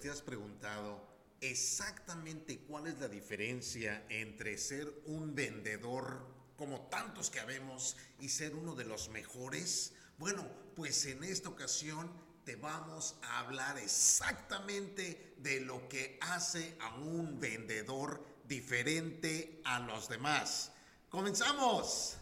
te has preguntado exactamente cuál es la diferencia entre ser un vendedor como tantos que habemos y ser uno de los mejores? Bueno, pues en esta ocasión te vamos a hablar exactamente de lo que hace a un vendedor diferente a los demás. ¡Comenzamos!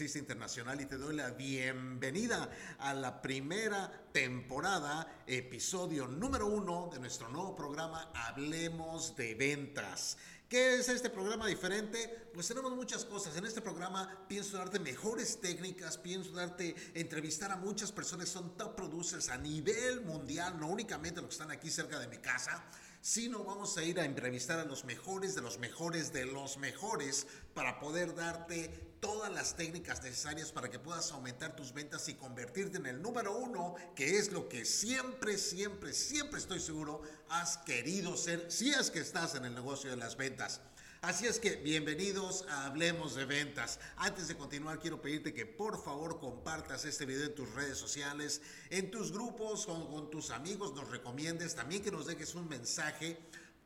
Internacional y te doy la bienvenida a la primera temporada, episodio número uno de nuestro nuevo programa Hablemos de Ventas. ¿Qué es este programa diferente? Pues tenemos muchas cosas. En este programa pienso darte mejores técnicas, pienso darte, entrevistar a muchas personas, son top producers a nivel mundial, no únicamente los que están aquí cerca de mi casa sino vamos a ir a entrevistar a los mejores de los mejores de los mejores para poder darte todas las técnicas necesarias para que puedas aumentar tus ventas y convertirte en el número uno, que es lo que siempre, siempre, siempre estoy seguro has querido ser si es que estás en el negocio de las ventas. Así es que bienvenidos a Hablemos de Ventas. Antes de continuar, quiero pedirte que por favor compartas este video en tus redes sociales, en tus grupos, con, con tus amigos, nos recomiendes, también que nos dejes un mensaje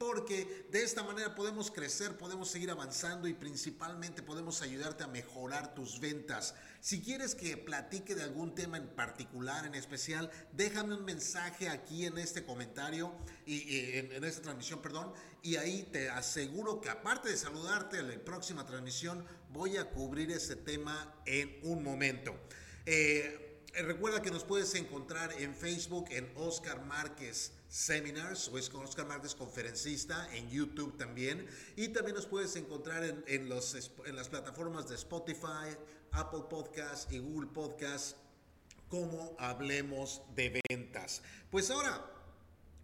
porque de esta manera podemos crecer, podemos seguir avanzando y principalmente podemos ayudarte a mejorar tus ventas. Si quieres que platique de algún tema en particular, en especial, déjame un mensaje aquí en este comentario y, en, esta transmisión, perdón, y ahí te aseguro que aparte de saludarte en la próxima transmisión, voy a cubrir ese tema en un momento. Eh, recuerda que nos puedes encontrar en Facebook en Oscar Márquez Seminars, o es con Oscar Márquez, conferencista, en YouTube también. Y también nos puedes encontrar en, los, en las plataformas de Spotify, Apple Podcast y Google Podcast, como hablemos de ventas. Pues ahora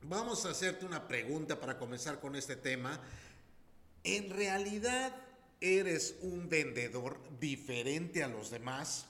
vamos a hacerte una pregunta para comenzar con este tema. ¿En realidad eres un vendedor diferente a los demás?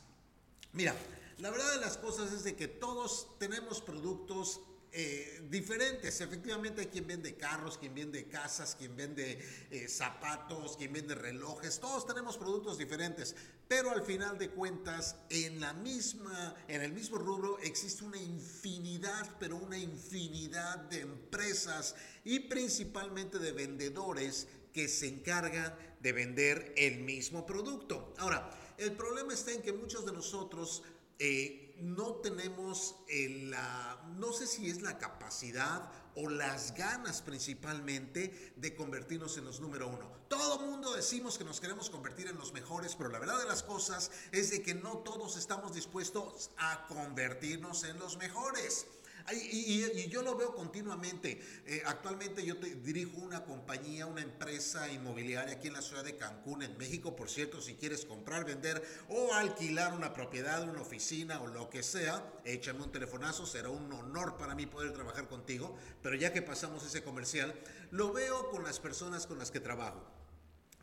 Mira, la verdad de las cosas es de que todos tenemos productos eh, diferentes. Efectivamente hay quien vende carros, quien vende casas, quien vende eh, zapatos, quien vende relojes. Todos tenemos productos diferentes, pero al final de cuentas en la misma, en el mismo rubro existe una infinidad, pero una infinidad de empresas y principalmente de vendedores que se encargan de vender el mismo producto. Ahora, el problema está en que muchos de nosotros eh, no tenemos la, no sé si es la capacidad o las ganas principalmente de convertirnos en los número uno. Todo mundo decimos que nos queremos convertir en los mejores, pero la verdad de las cosas es de que no todos estamos dispuestos a convertirnos en los mejores. Y, yo lo veo continuamente. Eh, actualmente yo dirijo una compañía, una empresa inmobiliaria aquí en la ciudad de Cancún, en México. Por cierto, si quieres comprar, vender o alquilar una propiedad, una oficina o lo que sea, échame un telefonazo. Será un honor para mí poder trabajar contigo. Pero ya que pasamos ese comercial, lo veo con las personas con las que trabajo.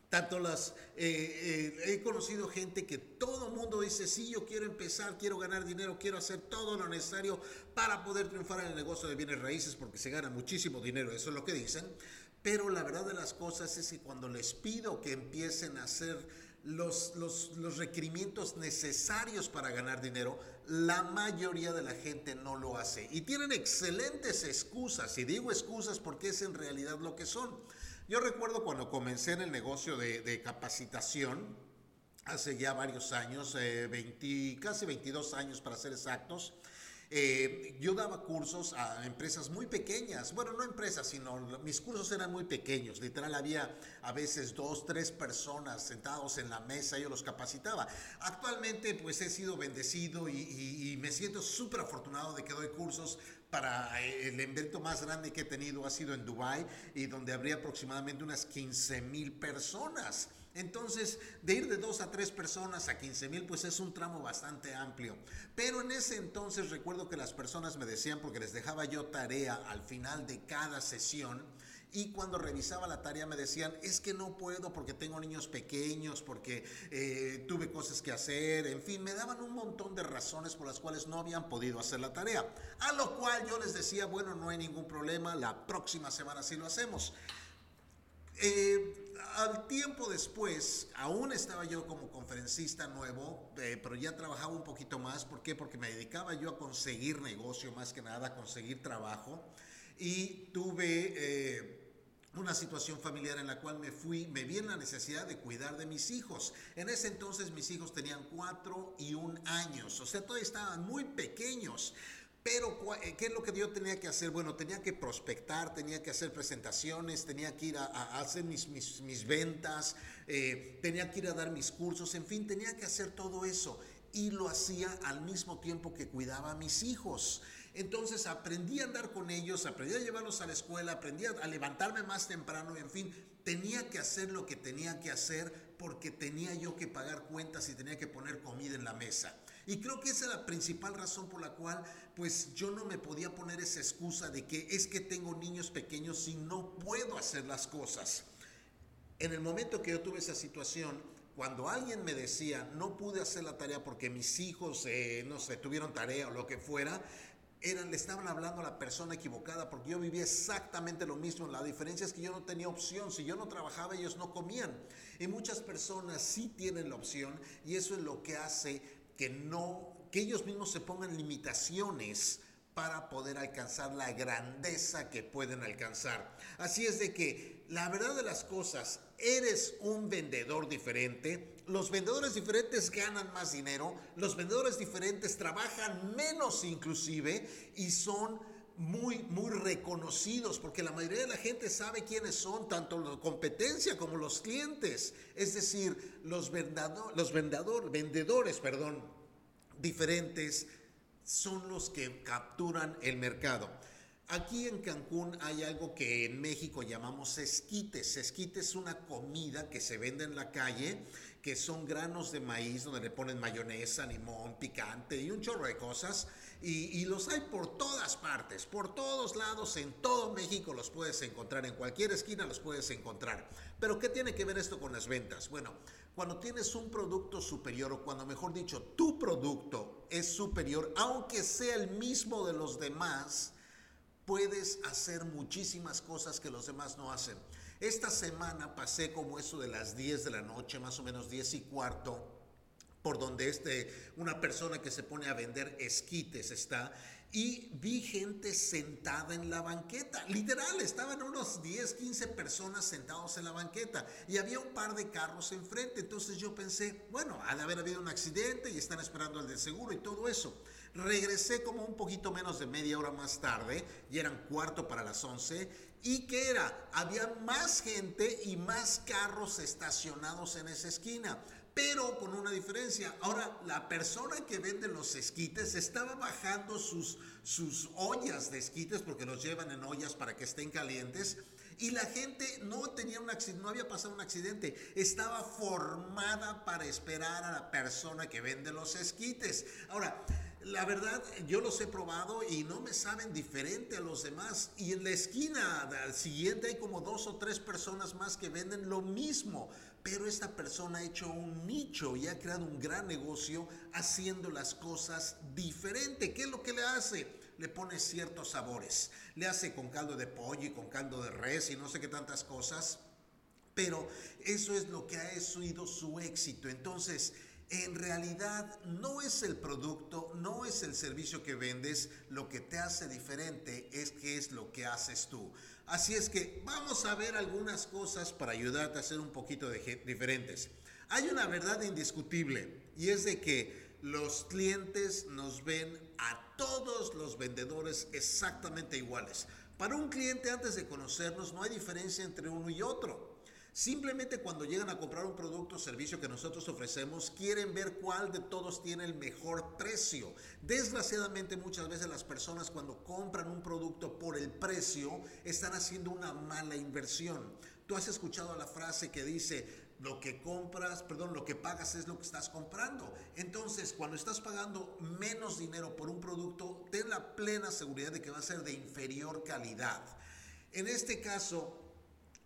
Tanto las, eh, eh, he conocido gente que todo mundo dice, sí, yo quiero empezar, quiero ganar dinero, quiero hacer todo lo necesario para poder triunfar en el negocio de bienes raíces porque se gana muchísimo dinero, eso es lo que dicen. Pero la verdad de las cosas es que cuando les pido que empiecen a hacer los, los, los requerimientos necesarios para ganar dinero, la mayoría de la gente no lo hace. Y tienen excelentes excusas, y digo excusas porque es en realidad lo que son. Yo recuerdo cuando comencé en el negocio de, capacitación, hace ya varios años, 20, eh, casi 22 años para ser exactos, Eh, yo daba cursos a empresas muy pequeñas, bueno, no empresas, sino mis cursos eran muy pequeños, literal había a veces dos, tres personas sentados en la mesa, yo los capacitaba. Actualmente pues he sido bendecido y, y me siento súper afortunado de que doy cursos para eh, el evento más grande que he tenido ha sido en Dubai y donde habría aproximadamente unas 15 mil personas. Entonces, de ir de dos a tres personas a 15 mil, pues es un tramo bastante amplio. Pero en ese entonces recuerdo que las personas me decían, porque les dejaba yo tarea al final de cada sesión, y cuando revisaba la tarea me decían, es que no puedo porque tengo niños pequeños, porque eh, tuve cosas que hacer, en fin, me daban un montón de razones por las cuales no habían podido hacer la tarea. A lo cual yo les decía, bueno, no hay ningún problema, la próxima semana sí lo hacemos. Eh, al tiempo después, aún estaba yo como conferencista nuevo, eh, pero ya trabajaba un poquito más. ¿Por qué? Porque me dedicaba yo a conseguir negocio, más que nada, a conseguir trabajo. Y tuve una situación familiar en la cual me fui, me vi en la necesidad de cuidar de mis hijos. En ese entonces mis hijos tenían cuatro y un años, o sea, todavía estaban muy pequeños. Eh, ¿qué es lo que yo tenía que hacer? Bueno, tenía que prospectar, tenía que hacer presentaciones, tenía que ir a, hacer mis, mis, ventas, eh, tenía que ir a dar mis cursos, en fin, tenía que hacer todo eso. Y lo hacía al mismo tiempo que cuidaba a mis hijos. Entonces aprendí a andar con ellos, aprendí a llevarlos a la escuela, aprendí a levantarme más temprano, en fin, tenía que hacer lo que tenía que hacer porque tenía yo que pagar cuentas y tenía que poner comida en la mesa. Y creo que esa es la principal razón por la cual pues yo no me podía poner esa excusa de que es que tengo niños pequeños y no puedo hacer las cosas. En el momento que yo tuve esa situación, cuando alguien me decía, no pude hacer la tarea porque mis hijos, eh, no sé, tuvieron tarea o lo que fuera, eran, le estaban hablando a la persona equivocada porque yo vivía exactamente lo mismo. La diferencia es que yo no tenía opción. Si yo no trabajaba, ellos no comían. Y muchas personas sí tienen la opción y eso es lo que hace que no, que ellos mismos se pongan limitaciones para poder alcanzar la grandeza que pueden alcanzar. Así es de que la verdad de las cosas, eres un vendedor diferente, los vendedores diferentes ganan más dinero, los vendedores diferentes trabajan menos inclusive y son muy, muy reconocidos, porque la mayoría de la gente sabe quiénes son, tanto la competencia como los clientes. Es decir, los, los vendedor, vendedores perdón, diferentes son los que capturan el mercado. Aquí en Cancún hay algo que en México llamamos esquites. Esquites es una comida que se vende en la calle, que son granos de maíz donde le ponen mayonesa, limón, picante y un chorro de cosas. Y, los hay por todas partes, por todos lados, en todo México los puedes encontrar, en cualquier esquina los puedes encontrar. Pero ¿qué tiene que ver esto con las ventas? Bueno, cuando tienes un producto superior o cuando mejor dicho tu producto es superior, aunque sea el mismo de los demás, puedes hacer muchísimas cosas que los demás no hacen. Esta semana pasé como eso de las 10 de la noche, más o menos 10 y cuarto, por donde este, una persona que se pone a vender esquites está, y vi gente sentada en la banqueta. Literal, estaban unos 10, 15 personas sentados en la banqueta y había un par de carros enfrente. Entonces yo pensé, bueno, ha de haber habido un accidente y están esperando el de seguro y todo eso. Regresé como un poquito menos de media hora más tarde, y eran cuarto para las 11, y que era, había más gente y más carros estacionados en esa esquina, pero con una diferencia. Ahora, la persona que vende los esquites estaba bajando sus, sus ollas de esquites, porque los llevan en ollas para que estén calientes, y la gente no tenía un accidente, no había pasado un accidente, estaba formada para esperar a la persona que vende los esquites. Ahora, la verdad, yo los he probado y no me saben diferente a los demás. Y en la esquina siguiente hay como dos o tres personas más que venden lo mismo. Pero esta persona ha hecho un nicho y ha creado un gran negocio haciendo las cosas diferente. ¿Qué es lo que le hace? Le pone ciertos sabores. Le hace con caldo de pollo y con caldo de res y no sé qué tantas cosas. Pero eso es lo que ha sido su éxito. Entonces, en realidad no es el producto, no es el servicio que vendes, lo que te hace diferente es qué es lo que haces tú. Así es que vamos a ver algunas cosas para ayudarte a ser un poquito diferentes. Hay una verdad indiscutible y es de que los clientes nos ven a todos los vendedores exactamente iguales. Para un cliente antes de conocernos no hay diferencia entre uno y otro. Simplemente cuando llegan a comprar un producto o servicio que nosotros ofrecemos, quieren ver cuál de todos tiene el mejor precio. Desgraciadamente muchas veces las personas cuando compran un producto por el precio están haciendo una mala inversión. Tú has escuchado la frase que dice, lo que compras, perdón, lo que pagas es lo que estás comprando. Entonces, cuando estás pagando menos dinero por un producto, ten la plena seguridad de que va a ser de inferior calidad. En este caso,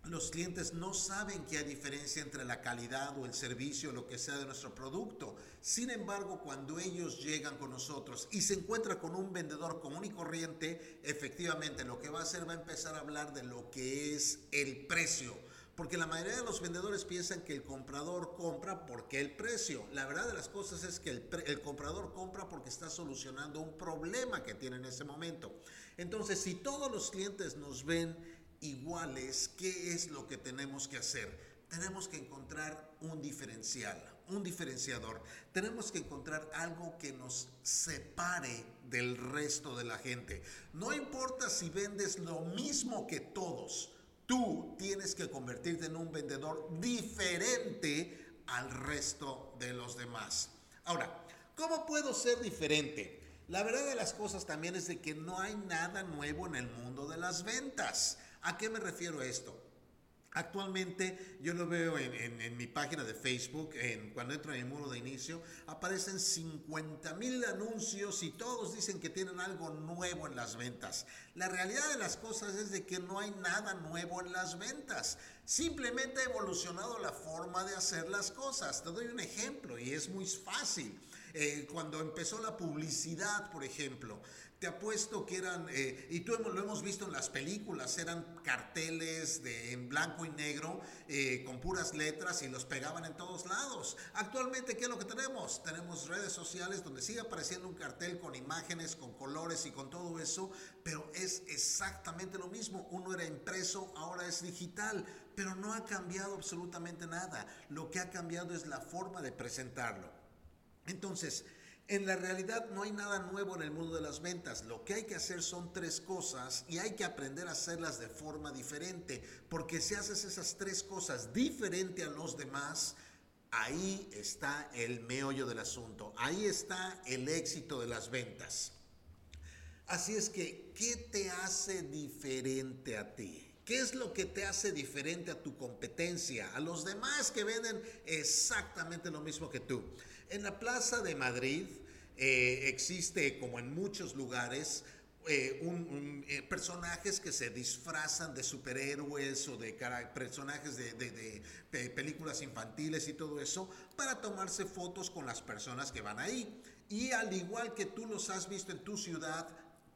los clientes no saben que hay diferencia entre la calidad o el servicio o lo que sea de nuestro producto. Sin embargo, cuando ellos llegan con nosotros y se encuentran con un vendedor común y corriente, efectivamente lo que va a hacer va a empezar a hablar de lo que es el precio porque la mayoría de los vendedores piensan que el comprador compra porque el precio. La verdad de las cosas es que el, el, comprador compra porque está solucionando un problema que tiene en ese momento. Entonces, si todos los clientes nos ven iguales, ¿qué es lo que tenemos que hacer? Tenemos que encontrar un diferencial, un diferenciador. Tenemos que encontrar algo que nos separe del resto de la gente. No importa si vendes lo mismo que todos Tú tienes que convertirte en un vendedor diferente al resto de los demás. Ahora, ¿cómo puedo ser diferente? La verdad de las cosas también es de que no hay nada nuevo en el mundo de las ventas. ¿A qué me refiero esto? Actualmente yo lo veo en, mi página de Facebook, en, cuando entro en el muro de inicio, aparecen 50 mil anuncios y todos dicen que tienen algo nuevo en las ventas. La realidad de las cosas es de que no hay nada nuevo en las ventas. Simplemente ha evolucionado la forma de hacer las cosas. Te doy un ejemplo y es muy fácil. Eh, cuando empezó la publicidad, por ejemplo, te apuesto que eran, eh, y tú lo hemos visto en las películas, eran carteles de, en blanco y negro eh, con puras letras y los pegaban en todos lados. Actualmente, ¿qué es lo que tenemos? Tenemos redes sociales donde sigue apareciendo un cartel con imágenes, con colores y con todo eso, pero es exactamente lo mismo. Uno era impreso, ahora es digital, pero no ha cambiado absolutamente nada. Lo que ha cambiado es la forma de presentarlo. Entonces, en la realidad no hay nada nuevo en el mundo de las ventas. Lo que hay que hacer son tres cosas y hay que aprender a hacerlas de forma diferente. Porque si haces esas tres cosas diferente a los demás, ahí está el meollo del asunto. Ahí está el éxito de las ventas. Así es que, ¿qué te hace diferente a ti? ¿Qué es lo que te hace diferente a tu competencia, a los demás que venden exactamente lo mismo que tú? En la Plaza de Madrid eh, existe, como en muchos lugares, eh, eh, personajes que se disfrazan de superhéroes o de personajes de, de, películas infantiles y todo eso para tomarse fotos con las personas que van ahí. Y al igual que tú los has visto en tu ciudad,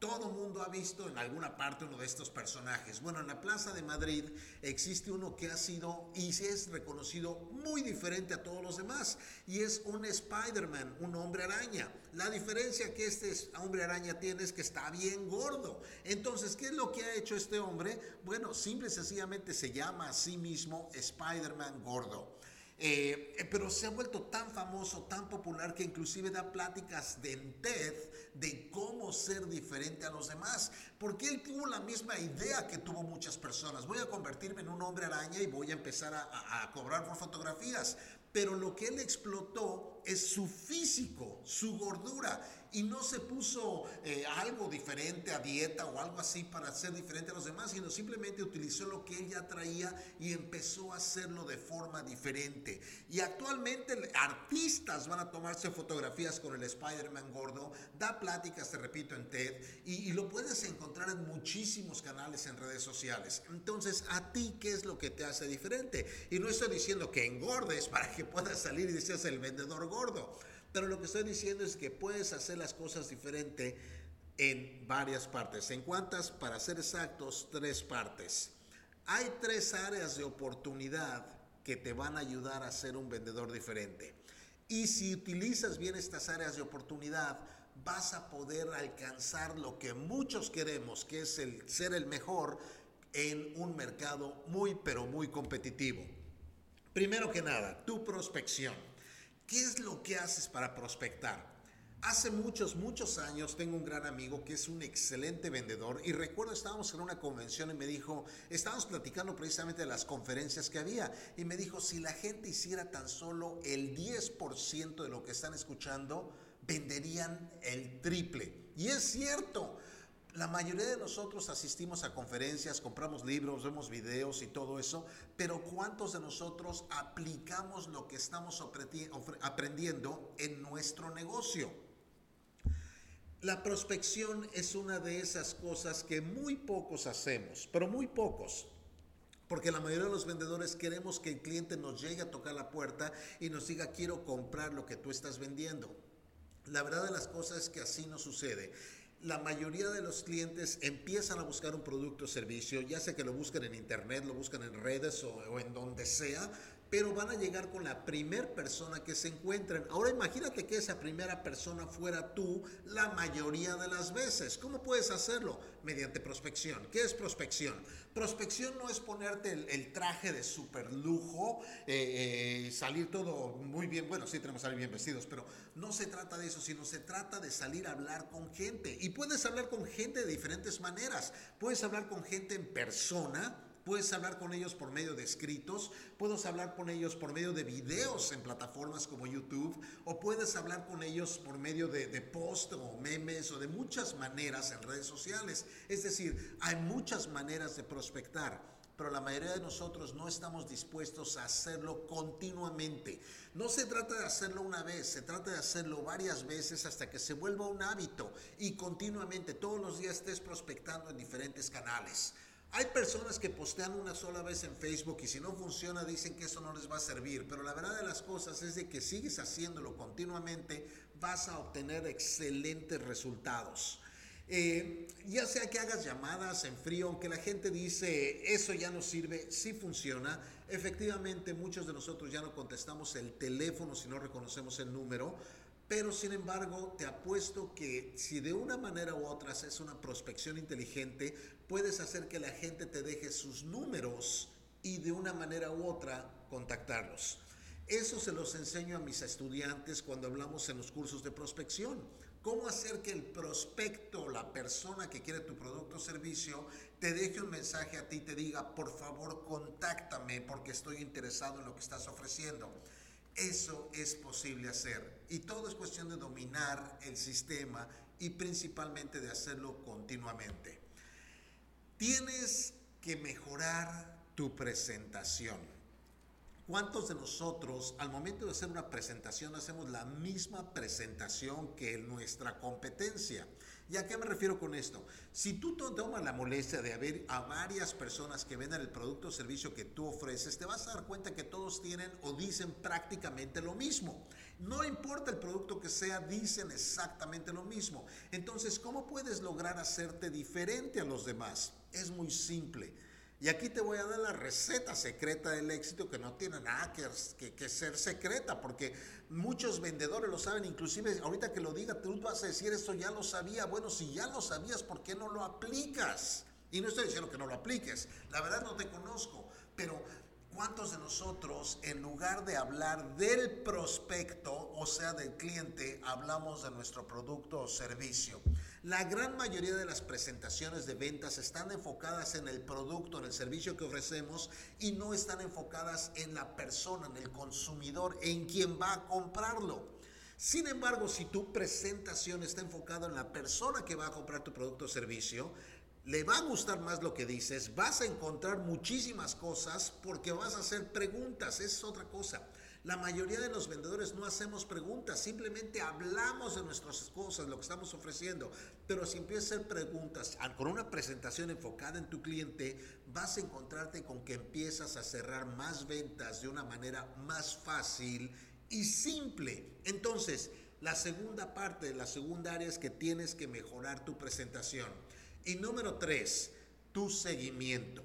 todo mundo ha visto en alguna parte uno de estos personajes. Bueno, en la Plaza de Madrid existe uno que ha sido y es reconocido muy diferente a todos los demás y es un Spider-Man, un hombre araña. La diferencia que este hombre araña tiene es que está bien gordo. Entonces, ¿qué es lo que ha hecho este hombre? Bueno, simple y sencillamente se llama a sí mismo Spider-Man gordo. Eh, eh, pero se ha vuelto tan famoso, tan popular, que inclusive da pláticas de TED de cómo ser diferente a los demás. Porque él tuvo la misma idea que tuvo muchas personas. Voy a convertirme en un hombre araña y voy a empezar a cobrar por fotografías. Pero lo que él explotó es su físico, su gordura y no se puso eh, algo diferente a dieta o algo así para ser diferente a los demás, sino simplemente utilizó lo que él ya traía y empezó a hacerlo de forma diferente. Y actualmente artistas van a tomarse fotografías con el Spider-Man gordo, da pláticas, te repito, en TED y, y lo puedes encontrar en muchísimos canales en redes sociales. Entonces, ¿a ti qué es lo que te hace diferente? Y no estoy diciendo que engordes para que puedas salir y seas el vendedor gordo. Pero lo que estoy diciendo es que puedes hacer las cosas diferente en varias partes. ¿En cuántas? Para ser exactos, tres partes. Hay tres áreas de oportunidad que te van a ayudar a ser un vendedor diferente. Y si utilizas bien estas áreas de oportunidad, vas a poder alcanzar lo que muchos queremos, que es el ser el mejor en un mercado muy, pero muy competitivo. Primero que nada, tu prospección. ¿Qué es lo que haces para prospectar? Hace muchos, muchos años tengo un gran amigo que es un excelente vendedor y recuerdo estábamos en una convención y me dijo, estábamos platicando precisamente de las conferencias que había y me dijo, si la gente hiciera tan solo el 10% de lo que están escuchando, venderían el triple. Y es cierto, la mayoría de nosotros asistimos a conferencias, compramos libros, vemos videos y todo eso, pero ¿cuántos de nosotros aplicamos lo que estamos aprendiendo en nuestro negocio? La prospección es una de esas cosas que muy pocos hacemos, pero muy pocos. Porque la mayoría de los vendedores queremos que el cliente nos llegue a tocar la puerta y nos diga quiero comprar lo que tú estás vendiendo. La verdad de las cosas es que así no sucede. La mayoría de los clientes empiezan a buscar un producto o servicio, ya sea que lo busquen en internet, lo buscan en redes o, o en donde sea, pero van a llegar con la primera persona que se encuentren. Ahora imagínate que esa primera persona fuera tú la mayoría de las veces. ¿Cómo puedes hacerlo? Mediante prospección. ¿Qué es prospección? Prospección no es ponerte el, traje de super lujo, eh, eh, salir todo muy bien. Bueno, sí tenemos que salir bien vestidos, pero no se trata de eso, sino se trata de salir a hablar con gente. Y puedes hablar con gente de diferentes maneras. Puedes hablar con gente en persona Puedes hablar con ellos por medio de escritos, puedes hablar con ellos por medio de videos en plataformas como YouTube, o puedes hablar con ellos por medio de, de post o memes o de muchas maneras en redes sociales. Es decir, hay muchas maneras de prospectar pero la mayoría de nosotros no estamos dispuestos a hacerlo continuamente. No se trata de hacerlo una vez, se trata de hacerlo varias veces hasta que se vuelva un hábito y continuamente, todos los días estés prospectando en diferentes canales. Hay personas que postean una sola vez en Facebook y si no funciona dicen que eso no les va a servir, pero la verdad de las cosas es de que sigues haciéndolo continuamente, vas a obtener excelentes resultados. Eh, ya sea que hagas llamadas en frío, aunque la gente dice eso ya no sirve, sí funciona. Efectivamente, muchos de nosotros ya no contestamos el teléfono si no reconocemos el número, pero sin embargo, te apuesto que si de una manera u otra haces una prospección inteligente, puedes hacer que la gente te deje sus números y de una manera u otra contactarlos. Eso se los enseño a mis estudiantes cuando hablamos en los cursos de prospección. Cómo hacer que el prospecto, la persona que quiere tu producto o servicio, te deje un mensaje a ti, te diga, por favor, contáctame porque estoy interesado en lo que estás ofreciendo. Eso es posible hacer. Y todo es cuestión de dominar el sistema y principalmente de hacerlo continuamente. Tienes que mejorar tu presentación. ¿Cuántos de nosotros al momento de hacer una presentación hacemos la misma presentación que nuestra competencia? ¿Y a qué me refiero con esto? Si tú tomas la molestia de haber a varias personas que vendan el producto o servicio que tú ofreces, te vas a dar cuenta que todos tienen o dicen prácticamente lo mismo. No importa el producto que sea, dicen exactamente lo mismo. Entonces, ¿cómo puedes lograr hacerte diferente a los demás? Es muy simple. Y aquí te voy a dar la receta secreta del éxito que no tiene nada que, que, ser secreta, porque muchos vendedores lo saben, inclusive ahorita que lo diga, tú vas a decir esto ya lo sabía. Bueno, si ya lo sabías, ¿por qué no lo aplicas? Y no estoy diciendo que no lo apliques, la verdad no te conozco, pero ¿Cuántos de nosotros, en lugar de hablar del prospecto, o sea, del cliente, hablamos de nuestro producto o servicio? La gran mayoría de las presentaciones de ventas están enfocadas en el producto, en el servicio que ofrecemos y no están enfocadas en la persona, en el consumidor, en quien va a comprarlo. Sin embargo, si tu presentación está enfocada en la persona que va a comprar tu producto o servicio, le va a gustar más lo que dices, vas a encontrar muchísimas cosas porque vas a hacer preguntas, es otra cosa. La mayoría de los vendedores no hacemos preguntas, simplemente hablamos de nuestras cosas, lo que estamos ofreciendo. Pero si empiezas a hacer preguntas con una presentación enfocada en tu cliente, vas a encontrarte con que empiezas a cerrar más ventas de una manera más fácil y simple. Entonces, la segunda parte, la segunda área es que tienes que mejorar tu presentación. Y número tres, tu seguimiento.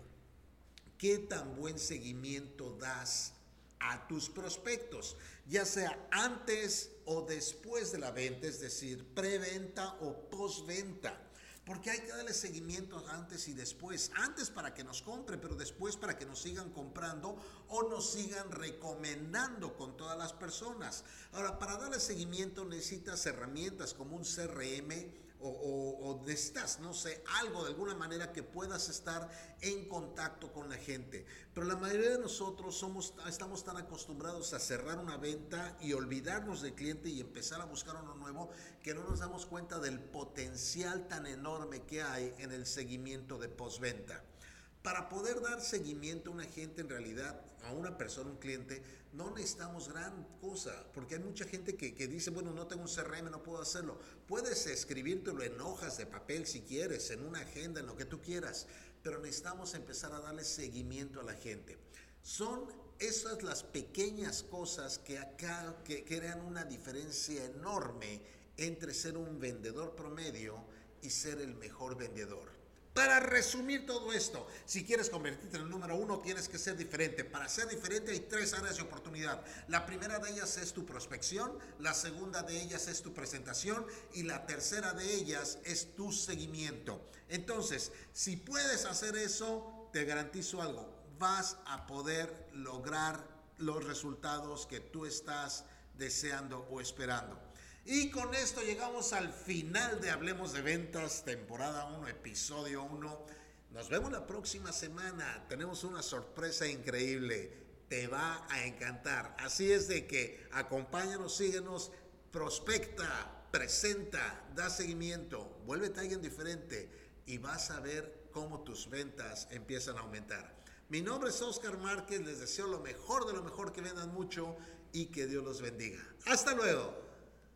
¿Qué tan buen seguimiento das a tus prospectos? Ya sea antes o después de la venta, es decir, preventa o postventa. Porque hay que darle seguimiento antes y después. Antes para que nos compre, pero después para que nos sigan comprando o nos sigan recomendando con todas las personas. Ahora, para darle seguimiento necesitas herramientas como un CRM o, necesitas, no sé, algo de alguna manera que puedas estar en contacto con la gente. Pero la mayoría de nosotros somos, estamos tan acostumbrados a cerrar una venta y olvidarnos del cliente y empezar a buscar uno nuevo que no nos damos cuenta del potencial tan enorme que hay en el seguimiento de postventa. Para poder dar seguimiento a una gente en realidad, a una persona, un cliente, no necesitamos gran cosa, porque hay mucha gente que, dice, bueno, no tengo un CRM, no puedo hacerlo. Puedes escribírtelo en hojas de papel si quieres, en una agenda, en lo que tú quieras, pero necesitamos empezar a darle seguimiento a la gente. Son esas las pequeñas cosas que acá que crean una diferencia enorme entre ser un vendedor promedio y ser el mejor vendedor. Para resumir todo esto, si quieres convertirte en el número uno, tienes que ser diferente. Para ser diferente hay tres áreas de oportunidad. La primera de ellas es tu prospección, la segunda de ellas es tu presentación y la tercera de ellas es tu seguimiento. Entonces, si puedes hacer eso, te garantizo algo, vas a poder lograr los resultados que tú estás deseando o esperando. Y con esto llegamos al final de Hablemos de Ventas, temporada 1, episodio 1. Nos vemos la próxima semana. Tenemos una sorpresa increíble. Te va a encantar. Así es de que acompáñanos, síguenos, prospecta, presenta, da seguimiento, vuélvete alguien diferente y vas a ver cómo tus ventas empiezan a aumentar. Mi nombre es Oscar Márquez, les deseo lo mejor de lo mejor, que vendan mucho y que Dios los bendiga. Hasta luego.